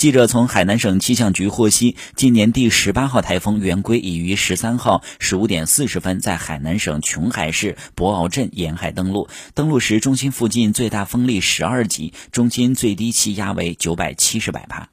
记者从海南省气象局获悉今年第十八号台风圆规已于十三号十五点四十分在海南省琼海市博鳌镇沿海登陆。登陆时中心附近最大风力十二级中心最低气压为九百七十百帕。